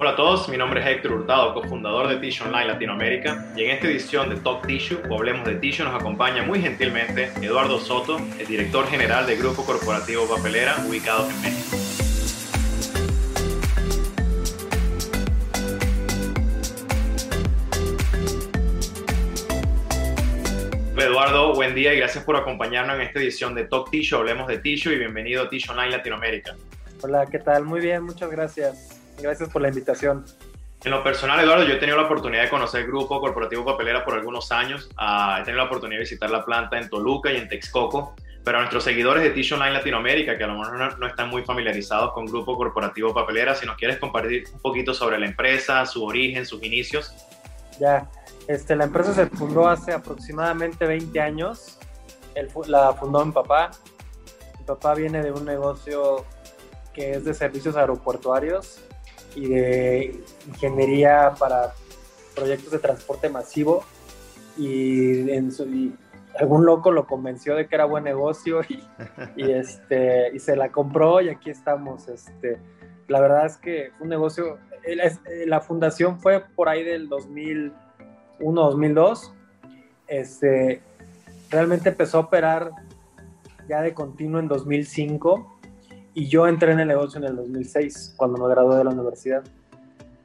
Hola a todos, mi nombre es Héctor Hurtado, cofundador de Tissue Online Latinoamérica y en esta edición de Talk Tissue o Hablemos de Tissue nos acompaña muy gentilmente Eduardo Soto, el director general del Grupo Corporativo Papelera ubicado en México. Eduardo, buen día y gracias por acompañarnos en esta edición de Talk Tissue, Hablemos de Tissue y bienvenido a Tissue Online Latinoamérica. Hola, ¿qué tal? Muy bien, muchas gracias. Gracias por la invitación. En lo personal, Eduardo, yo he tenido la oportunidad de conocer el grupo Corporativo Papelera por algunos años. Uh, he tenido la oportunidad de visitar la planta en Toluca y en Texcoco. Pero a nuestros seguidores de Tissue Online Latinoamérica, que a lo mejor no, no, están muy familiarizados con Grupo Corporativo Papelera, si nos quieres compartir un poquito sobre la empresa, su origen, sus inicios. Ya, este, la empresa se fundó hace aproximadamente 20 años. El, la fundó mi papá. Mi papá viene de un negocio que es de servicios aeroportuarios y de ingeniería para proyectos de transporte masivo y, en su, y algún loco lo convenció de que era buen negocio y, y, este, y se la compró y aquí estamos. Este, la verdad es que fue un negocio, la fundación fue por ahí del 2001, 2002. Este, realmente empezó a operar ya de continuo en 2005 y yo entré en el negocio en el 2006, cuando me gradué de la universidad.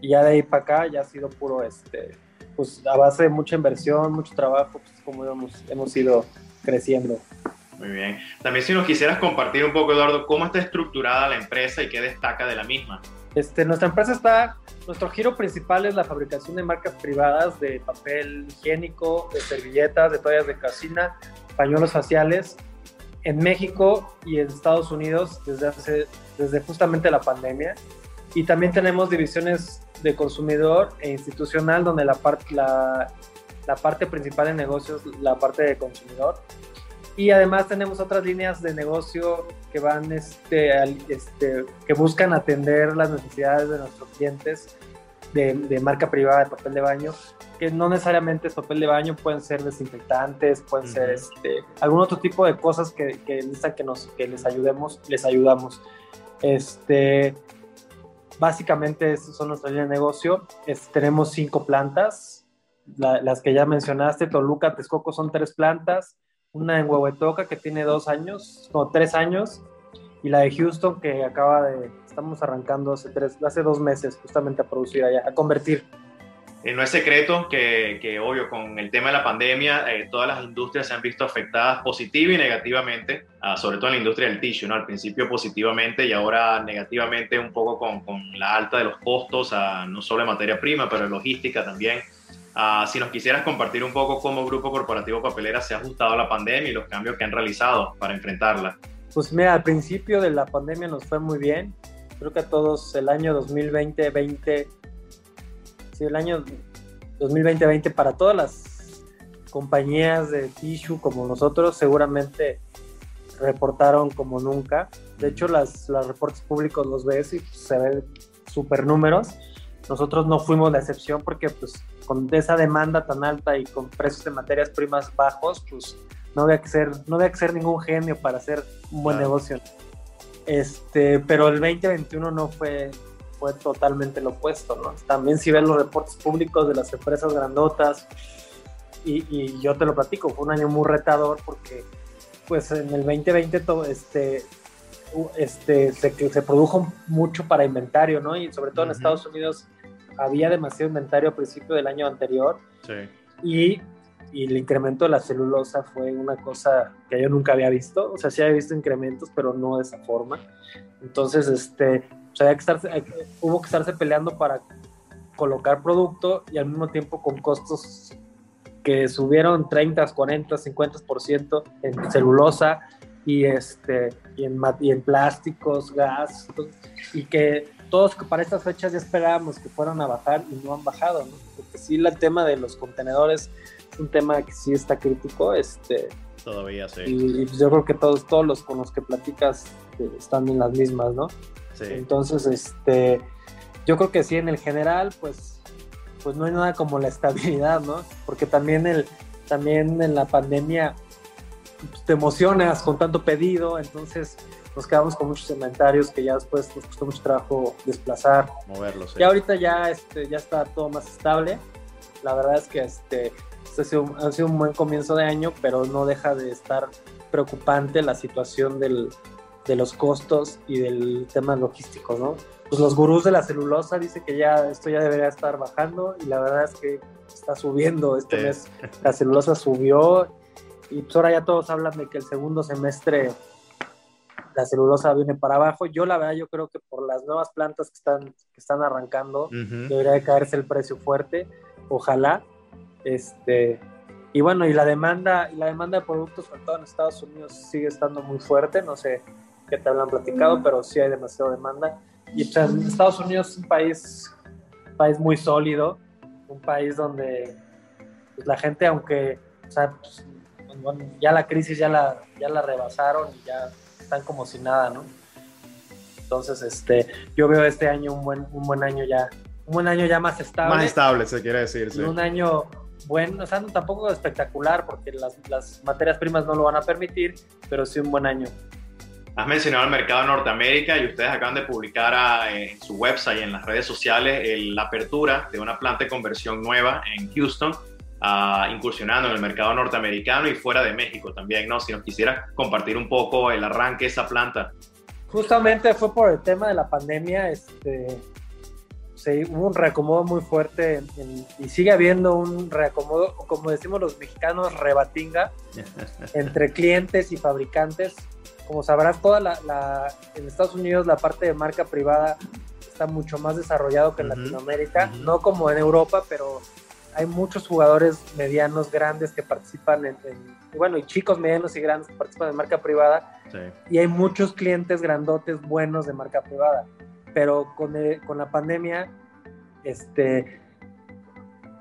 Y ya de ahí para acá ya ha sido puro, este, pues a base de mucha inversión, mucho trabajo, pues como hemos, hemos ido creciendo. Muy bien. También si nos quisieras compartir un poco, Eduardo, cómo está estructurada la empresa y qué destaca de la misma. Este, nuestra empresa está, nuestro giro principal es la fabricación de marcas privadas de papel higiénico, de servilletas, de toallas de cocina, pañuelos faciales en México y en Estados Unidos desde, hace, desde justamente la pandemia. Y también tenemos divisiones de consumidor e institucional, donde la, part, la, la parte principal de negocios, la parte de consumidor. Y además tenemos otras líneas de negocio que van, este, este, que buscan atender las necesidades de nuestros clientes de, de marca privada de papel de baño que no necesariamente es papel de baño, pueden ser desinfectantes, pueden uh -huh. ser este, algún otro tipo de cosas que, que necesitan que, nos, que les ayudemos, les ayudamos. Este, básicamente, esas son nuestras líneas de negocio. Es, tenemos cinco plantas, la, las que ya mencionaste, Toluca, Texcoco son tres plantas, una en Huehuetoca que tiene dos años, no, tres años, y la de Houston que acaba de, estamos arrancando hace, tres, hace dos meses justamente a producir allá, a convertir eh, no es secreto que, que, obvio, con el tema de la pandemia, eh, todas las industrias se han visto afectadas positiva y negativamente, uh, sobre todo en la industria del tissue, ¿no? Al principio positivamente y ahora negativamente un poco con, con la alta de los costos, uh, no solo en materia prima, pero en logística también. Uh, si nos quisieras compartir un poco cómo Grupo Corporativo Papelera se ha ajustado a la pandemia y los cambios que han realizado para enfrentarla. Pues mira, al principio de la pandemia nos fue muy bien. Creo que a todos el año 2020-20 sí, el año 2020 para todas las compañías de tissue como nosotros seguramente reportaron como nunca. De hecho, las, los reportes públicos los ves y pues, se ven super números. Nosotros no fuimos la excepción porque pues con esa demanda tan alta y con precios de materias primas bajos, pues no había que ser, no había que ser ningún genio para hacer un buen claro. negocio. Este, pero el 2021 no fue fue totalmente lo opuesto, ¿no? También si ves los reportes públicos de las empresas grandotas, y, y, yo te lo platico, fue un año muy retador porque pues en el 2020 todo este, este se, se produjo mucho para inventario, ¿no? Y sobre todo uh -huh. en Estados Unidos había demasiado inventario al principio del año anterior. Sí. Y, y, el incremento de la celulosa fue una cosa que yo nunca había visto. O sea, sí había visto incrementos, pero no de esa forma. Entonces, este, o sea, que estarse, hubo que estarse peleando para colocar producto y al mismo tiempo con costos que subieron 30, 40, 50% en celulosa y, este, y, en, y en plásticos, gas, y que todos para estas fechas ya esperábamos que fueran a bajar y no han bajado, ¿no? Porque sí, el tema de los contenedores es un tema que sí está crítico, este, Todavía sí. Y, y yo creo que todos, todos los con los que platicas eh, están en las mismas, ¿no? Sí. Entonces, este, yo creo que sí, en el general, pues, pues no hay nada como la estabilidad, ¿no? Porque también, el, también en la pandemia pues, te emocionas con tanto pedido, entonces nos quedamos con muchos inventarios que ya después nos costó mucho trabajo desplazar. Moverlos. Y ahorita ya, este, ya está todo más estable. La verdad es que este, ha, sido, ha sido un buen comienzo de año, pero no deja de estar preocupante la situación del, de los costos y del tema logístico, ¿no? Pues los gurús de la celulosa dicen que ya esto ya debería estar bajando y la verdad es que está subiendo. Este mes la celulosa subió y pues ahora ya todos hablan de que el segundo semestre la celulosa viene para abajo. Yo la verdad yo creo que por las nuevas plantas que están, que están arrancando debería de caerse el precio fuerte. Ojalá. Este, y bueno, y la demanda, y la demanda de productos, sobre todo en Estados Unidos, sigue estando muy fuerte. No sé qué te hablan platicado, pero sí hay demasiada demanda. Y Estados Unidos es un país, un país muy sólido, un país donde pues, la gente, aunque o sea, pues, ya la crisis ya la, ya la rebasaron y ya están como si nada, ¿no? Entonces, este, yo veo este año un buen, un buen año ya, un buen año ya más estable. Más estable, se quiere decir, sí. Un año bueno, o sea, tampoco espectacular porque las, las materias primas no lo van a permitir, pero sí un buen año. Has mencionado el mercado de Norteamérica y ustedes acaban de publicar a, en su website y en las redes sociales la apertura de una planta de conversión nueva en Houston incursionando en el mercado norteamericano y fuera de México también, ¿no? Si nos quisieras compartir un poco el arranque de esa planta. Justamente fue por el tema de la pandemia, este, se, hubo un reacomodo muy fuerte y sigue habiendo un reacomodo, como decimos los mexicanos, rebatinga entre clientes y fabricantes. Como sabrás, toda la, en Estados Unidos la parte de marca privada está mucho más desarrollado que en Latinoamérica, no como en Europa, pero hay muchos jugadores medianos, grandes que participan en, bueno, y chicos medianos y grandes que participan en marca privada. Y hay muchos clientes grandotes buenos de marca privada. Pero con, con la pandemia, este,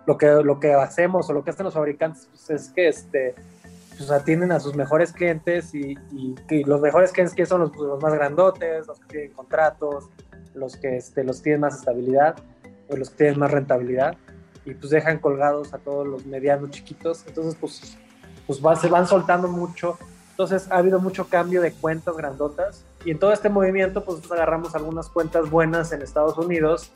lo que, lo que hacemos o lo que hacen los fabricantes pues, es que este, pues, atienden a sus mejores clientes y, y, los mejores clientes que son los, los, más grandotes, los que tienen contratos, los que este, los tienen más estabilidad o los que tienen más rentabilidad y pues dejan colgados a todos los medianos chiquitos. Entonces, pues, pues se van soltando mucho. Entonces, ha habido mucho cambio de cuentas grandotas. Y en todo este movimiento, pues agarramos algunas cuentas buenas en Estados Unidos.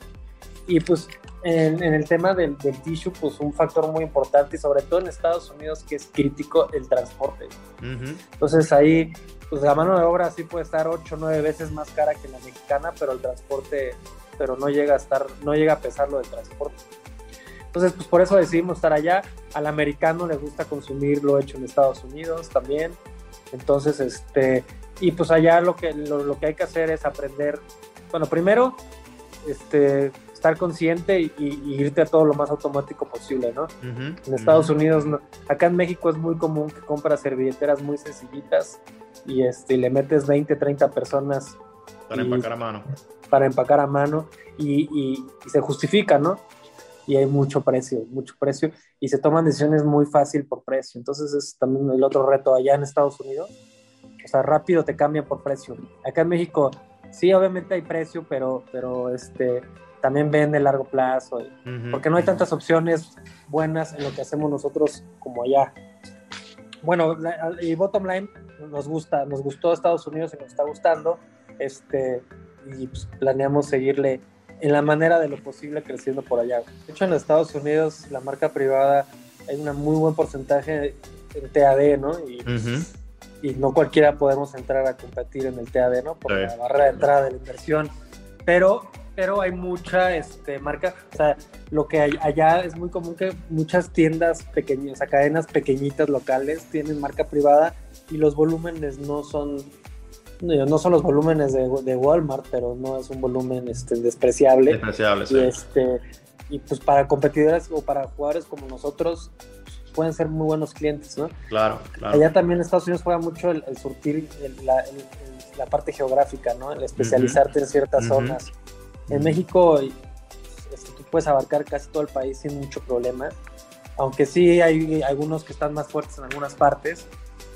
Y pues en, el tema del, del, tissue, pues un factor muy importante, y sobre todo en Estados Unidos, que es crítico el transporte. Entonces ahí, pues la mano de obra sí puede estar 8 o 9 veces más cara que la mexicana, pero el transporte, pero no llega a estar, no llega a pesar lo del transporte. Entonces, pues por eso decidimos estar allá. Al americano le gusta consumir lo hecho en Estados Unidos también. Entonces, este, y pues allá lo que, lo, que hay que hacer es aprender, bueno, primero, este, estar consciente y, irte a todo lo más automático posible, ¿no? en Estados Unidos, acá en México es muy común que compras servilleteras muy sencillitas y este, le metes 20, 30 personas. Para empacar a mano. Para empacar a mano y, y se justifica, ¿no? y hay mucho precio, mucho precio y se toman decisiones muy fácil por precio. Entonces es también el otro reto allá en Estados Unidos. Sea, rápido te cambian por precio. Acá en México sí, obviamente hay precio, pero, pero este, también vende a largo plazo, porque no hay tantas opciones buenas en lo que hacemos nosotros como allá. Bueno, y bottom line, nos gusta, nos gustó Estados Unidos y nos está gustando, este, y pues, planeamos seguirle en la manera de lo posible creciendo por allá. De hecho, en Estados Unidos la marca privada hay un muy buen porcentaje en TAD, ¿no? Y, y, no cualquiera podemos entrar a competir en el TAD, ¿no? Por la barrera de entrada de la inversión. Pero, pero hay mucha este, marca, o sea, lo que hay allá es muy común que muchas tiendas pequeñas, o sea, cadenas pequeñitas locales tienen marca privada y los volúmenes no son no son los volúmenes de, Walmart, pero no es un volumen este, despreciable. Despreciable, sí. Y, este, y pues para competidores o para jugadores como nosotros, pueden ser muy buenos clientes, ¿no? Claro, claro. Allá también en Estados Unidos juega mucho el, surtir la, la, parte geográfica, ¿no? El especializarte en ciertas zonas. En México este, tú puedes abarcar casi todo el país sin mucho problema, aunque sí hay algunos que están más fuertes en algunas partes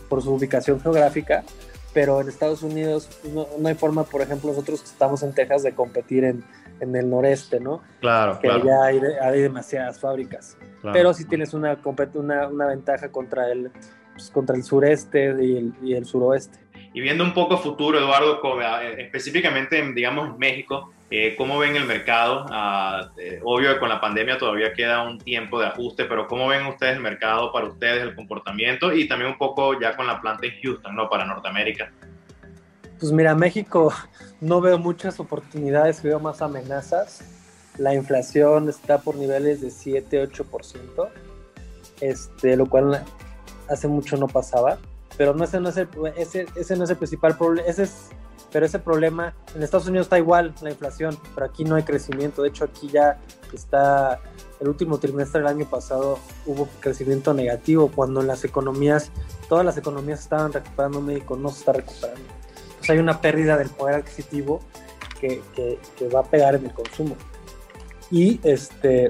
por su ubicación geográfica, pero en Estados Unidos no, hay forma, por ejemplo, nosotros que estamos en Texas, de competir en, en el noreste, ¿no? Claro, que claro. allá hay, hay demasiadas fábricas. Pero sí tienes una, una, una ventaja contra el, pues, contra el sureste y el, y el suroeste. Y viendo un poco futuro, Eduardo, eh, específicamente, digamos, en México, eh, ¿cómo ven el mercado? Ah, eh, obvio que con la pandemia todavía queda un tiempo de ajuste, pero ¿cómo ven ustedes el mercado para ustedes, el comportamiento y también un poco ya con la planta en Houston, ¿no? Para Norteamérica. Pues mira, México no veo muchas oportunidades, veo más amenazas. La inflación está por niveles de 7-8%, este, lo cual hace mucho no pasaba pero no, ese, no es el, ese, ese no es el principal problema, ese es, pero ese problema, en Estados Unidos está igual la inflación, pero aquí no hay crecimiento, de hecho aquí ya está, el último trimestre del año pasado hubo crecimiento negativo, cuando las economías, todas las economías estaban recuperando, México no se está recuperando. Entonces hay una pérdida del poder adquisitivo que, que, que va a pegar en el consumo. Y, este,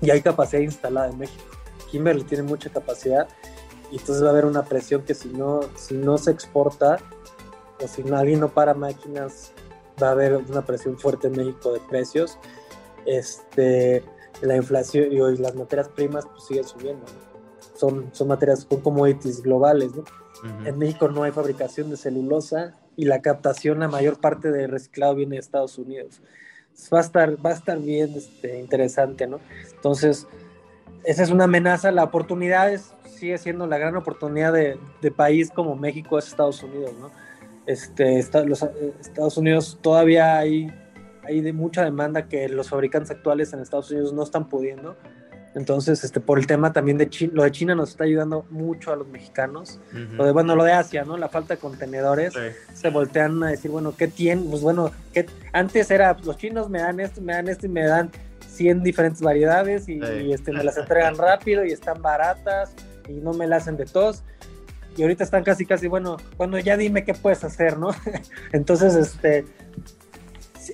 y hay capacidad instalada en México. Kimberly tiene mucha capacidad y entonces va a haber una presión que si no, si no se exporta o si nadie no para máquinas, va a haber una presión fuerte en México de precios. Este, la inflación y las materias primas pues siguen subiendo. Son, son materias, con commodities globales. ¿no? En México no hay fabricación de celulosa y la captación, la mayor parte de reciclado viene de Estados Unidos. Va a estar, va a estar bien este, interesante, ¿no? Entonces, esa es una amenaza. La oportunidad es, sigue siendo la gran oportunidad de, país como México es Estados Unidos, ¿no? Este, los eh, Estados Unidos todavía hay, hay de mucha demanda que los fabricantes actuales en Estados Unidos no están pudiendo. Entonces, este, por el tema también de China, lo de China nos está ayudando mucho a los mexicanos. Lo de, bueno, lo de Asia, ¿no? La falta de contenedores. Se voltean a decir, bueno, ¿qué tienen? Pues bueno, ¿qué? antes era, los chinos me dan esto, me dan esto y me dan 100 diferentes variedades y, este, me las entregan rápido y están baratas y no me las hacen de todos. Y ahorita están casi, casi, bueno, cuando ya dime qué puedes hacer, ¿no? Entonces, este,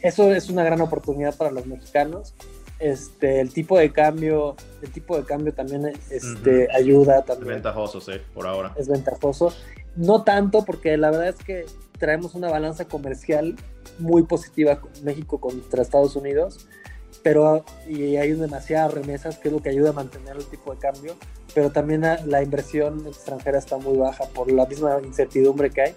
eso es una gran oportunidad para los mexicanos. Este, el tipo de cambio, el tipo de cambio también este, ayuda también. Es ventajoso, sí, por ahora. Es ventajoso. No tanto, porque la verdad es que traemos una balanza comercial muy positiva con México contra Estados Unidos pero y hay demasiadas remesas que es lo que ayuda a mantener el tipo de cambio, pero también la inversión extranjera está muy baja por la misma incertidumbre que hay.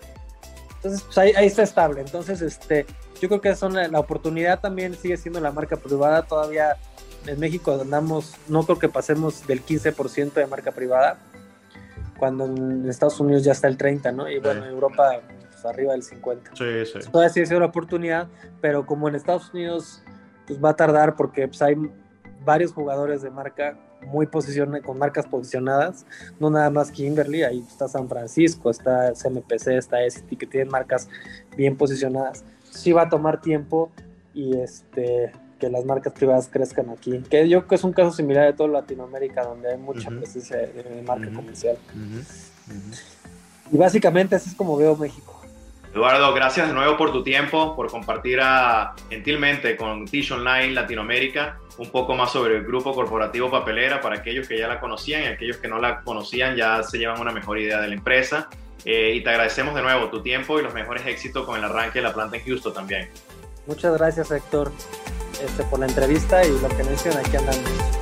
Entonces, pues ahí, está estable. Entonces, este, yo creo que son la, oportunidad también sigue siendo la marca privada. Todavía en México andamos, no creo que pasemos del 15% de marca privada, cuando en Estados Unidos ya está el 30%, ¿no? Y bueno, en Europa pues, arriba del 50%. Sí, sí. Todavía sigue siendo la oportunidad, pero como en Estados Unidos pues va a tardar porque pues, hay varios jugadores de marca muy posicionados, con marcas posicionadas, no nada más Kimberly, ahí está San Francisco, está CMPC, está ST, que tienen marcas bien posicionadas. Sí va a tomar tiempo y este que las marcas privadas crezcan aquí, que yo creo que es un caso similar de toda Latinoamérica, donde hay mucha presencia de, marca comercial. Y básicamente así es como veo México. Eduardo, gracias de nuevo por tu tiempo, por compartir a, gentilmente con Tish Online Latinoamérica un poco más sobre el grupo corporativo Papelera para aquellos que ya la conocían y aquellos que no la conocían ya se llevan una mejor idea de la empresa. Eh, y te agradecemos de nuevo tu tiempo y los mejores éxitos con el arranque de la planta en Houston también. Muchas gracias Héctor este, por la entrevista y lo que mencionan aquí andamos.